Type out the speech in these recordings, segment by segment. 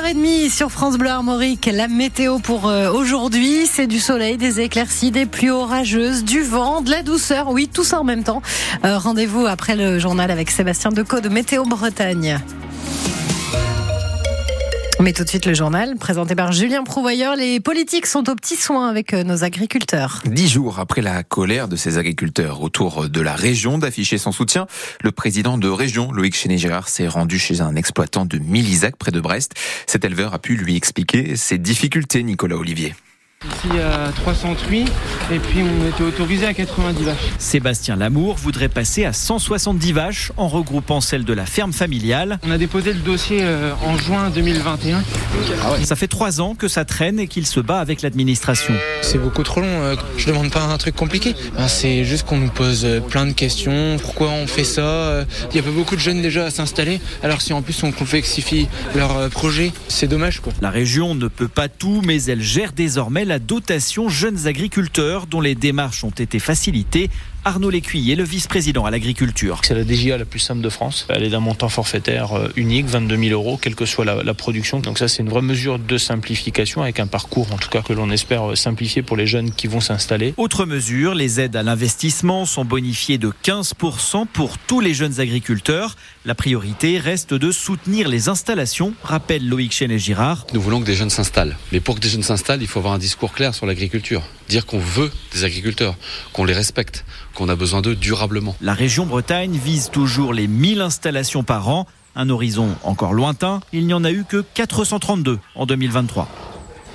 8h30 sur France Bleu Armorique. La météo pour euh, aujourd'hui, c'est du soleil, des éclaircies, des pluies orageuses, du vent, de la douceur. Oui, tout ça en même temps. Euh, Rendez-vous après le journal avec Sébastien Decaux de Météo Bretagne. Mais tout de suite le journal, présenté par Julien Prouvoyeur. Les politiques sont aux petits soins avec euh, nos agriculteurs. Dix jours après la colère de ces agriculteurs autour de la région d'afficher son soutien, le président de région, Loïc Chéné-Girard, s'est rendu chez un exploitant de Milizac près de Brest. Cet éleveur a pu lui expliquer ses difficultés, Nicolas Olivier. Ici à 308 et puis on était autorisé à 90 vaches. Sébastien Lamour voudrait passer à 170 vaches en regroupant celles de la ferme familiale. On a déposé le dossier euh, en juin 2021. Ça fait trois ans que ça traîne et qu'il se bat avec l'administration. C'est beaucoup trop long. euh, Je demande pas un truc compliqué. Ben, C'est juste qu'on nous pose euh, plein de questions. Pourquoi on fait ça Il y a pas beaucoup de jeunes déjà à s'installer. Alors si en plus on complexifie leur projet, c'est dommage quoi. La région ne peut pas tout, mais elle gère désormais la dotation jeunes agriculteurs dont les démarches ont été facilitées. Arnaud Lécuyer, le vice-président à l'agriculture. C'est la DGA la plus simple de France. Elle est d'un montant forfaitaire euh, unique, 22 000 euros, quelle que soit la, la production. Donc ça, c'est une vraie mesure de simplification avec un parcours, en tout cas, que l'on espère euh, simplifier pour les jeunes qui vont s'installer. Autre mesure, les aides à l'investissement sont bonifiées de 15% pour tous les jeunes agriculteurs. La priorité reste de soutenir les installations, rappelle Loïc Chenet-Girard. Nous voulons que des jeunes s'installent. Mais pour que des jeunes s'installent, il faut avoir un discours clair sur l'agriculture. Dire qu'on veut des agriculteurs, qu'on les respecte, qu'on a besoin d'eux durablement. La région Bretagne vise toujours les 1000 installations par an. Un horizon encore lointain, il n'y en a eu que 432 en 2023.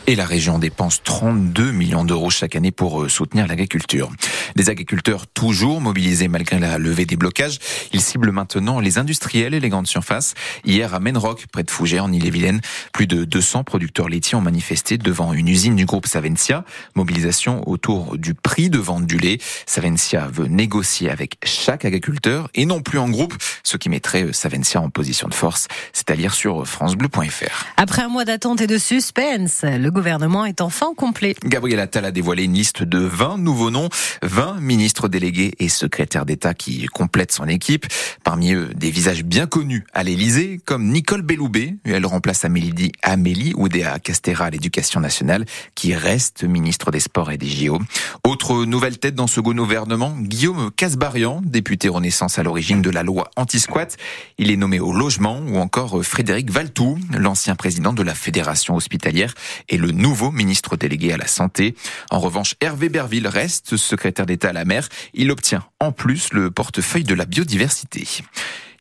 Et la région dépense 32 millions d'euros chaque année pour euh, soutenir l'agriculture. Des agriculteurs toujours mobilisés malgré la levée des blocages. Ils ciblent maintenant les industriels et les grandes surfaces. Hier à Menrock, près de Fougères, en Ille-et-Vilaine, plus de 200 producteurs laitiers ont manifesté devant une usine du groupe Savencia. Mobilisation autour du prix de vente du lait. Savencia veut négocier avec chaque agriculteur et non plus en groupe, ce qui mettrait euh, Savencia en position de force. C'est à lire sur francebleu.fr. Après un mois d'attente et de suspense, le gouvernement est enfin complet. Gabriel Attal a dévoilé une liste de 20 nouveaux noms, 20 ministres délégués et secrétaires d'État qui complètent son équipe. Parmi eux, des visages bien connus à l'Élysée, comme Nicole Belloubet. Elle remplace Amélie, Amélie Oudéa Castera à l'éducation nationale, qui reste ministre des Sports et des JO. Autre nouvelle tête dans ce gouvernement, Guillaume Casbarian, député Renaissance à l'origine de la loi anti-squat. Il est nommé au logement, ou encore Frédéric Valtou, l'ancien président de la Fédération hospitalière et nouveau ministre délégué à la santé. En revanche, Hervé Berville reste secrétaire d'État à la mer. Il obtient en plus le portefeuille de la biodiversité.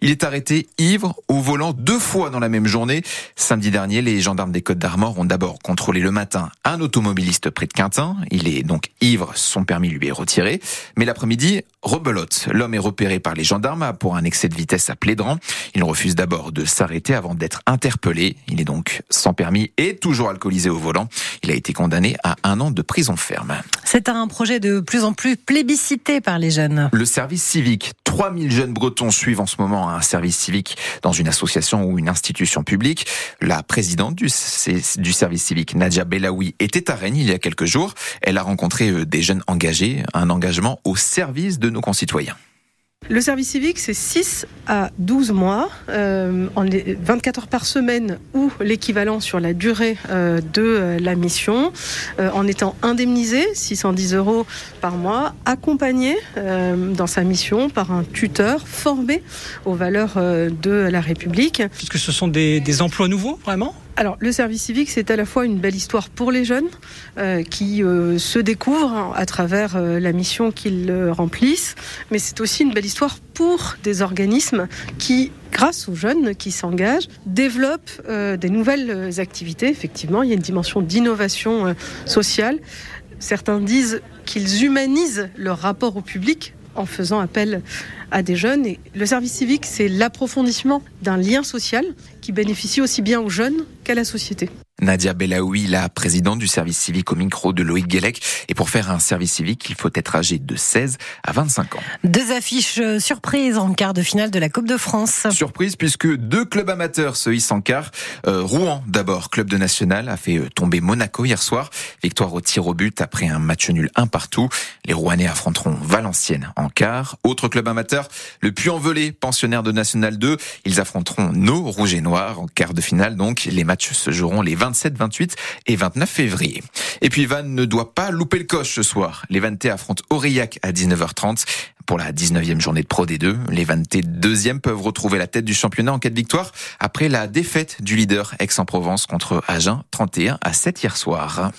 Il est arrêté ivre au volant deux fois dans la même journée. Samedi dernier, les gendarmes des Côtes d'Armor ont d'abord contrôlé le matin un automobiliste près de Quintin. Il est donc ivre, son permis lui est retiré. Mais l'après-midi, rebelote. L'homme est repéré par les gendarmes pour un excès de vitesse à Plédran. Il refuse d'abord de s'arrêter avant d'être interpellé. Il est donc sans permis et toujours alcoolisé au volant. Il a été condamné à un an de prison ferme. C'est un projet de plus en plus plébiscité par les jeunes. Le service civique. 3000 jeunes bretons suivent en ce moment un service civique dans une association ou une institution publique. La présidente du, du service civique, Nadia Belaoui, était à Rennes il y a quelques jours. Elle a rencontré des jeunes engagés, un engagement au service de nos concitoyens. Le service civique, c'est 6 à 12 mois, euh, en 24 heures par semaine ou l'équivalent sur la durée euh, de euh, la mission, euh, en étant indemnisé, 610 euros par mois, accompagné euh, dans sa mission par un tuteur formé aux valeurs euh, de la République. Puisque ce sont des, des emplois nouveaux, vraiment? Alors, le service civique, c'est à la fois une belle histoire pour les jeunes euh, qui euh, se découvrent à travers euh, la mission qu'ils remplissent, mais c'est aussi une belle histoire pour des organismes qui, grâce aux jeunes qui s'engagent, développent des nouvelles activités. Effectivement, il y a une dimension d'innovation sociale. Certains disent qu'ils humanisent leur rapport au public en faisant appel à des jeunes. Et le service civique, c'est l'approfondissement d'un lien social qui bénéficie aussi bien aux jeunes qu'à la société. Nadia Belaoui, la présidente du service civique au micro de Loïc Guélec. Et pour faire un service civique, il faut être âgé de 16 à 25 ans. Deux affiches euh, surprises en quart de finale de la Coupe de France. Surprise puisque deux clubs amateurs se hissent en quart. Euh, Rouen d'abord, club de national, a fait euh, tomber Monaco hier soir. Victoire au tir au but après un match nul un partout. Les Rouennais affronteront Valenciennes en quart. Autre club amateur, le Puy-en-Velay, pensionnaire de National 2. Ils affronteront nos Rouges et Noirs en quart de finale. Donc les matchs se joueront les 27, 28 et 29 février. Et puis Vannes ne doit pas louper le coche ce soir. Les Vannetais affrontent Aurillac à 19h30 pour la 19e journée de Pro D2. Les Vannetais deuxième peuvent retrouver la tête du championnat en cas de victoire après la défaite du leader Aix-en-Provence contre Agen 31 à 7 hier soir.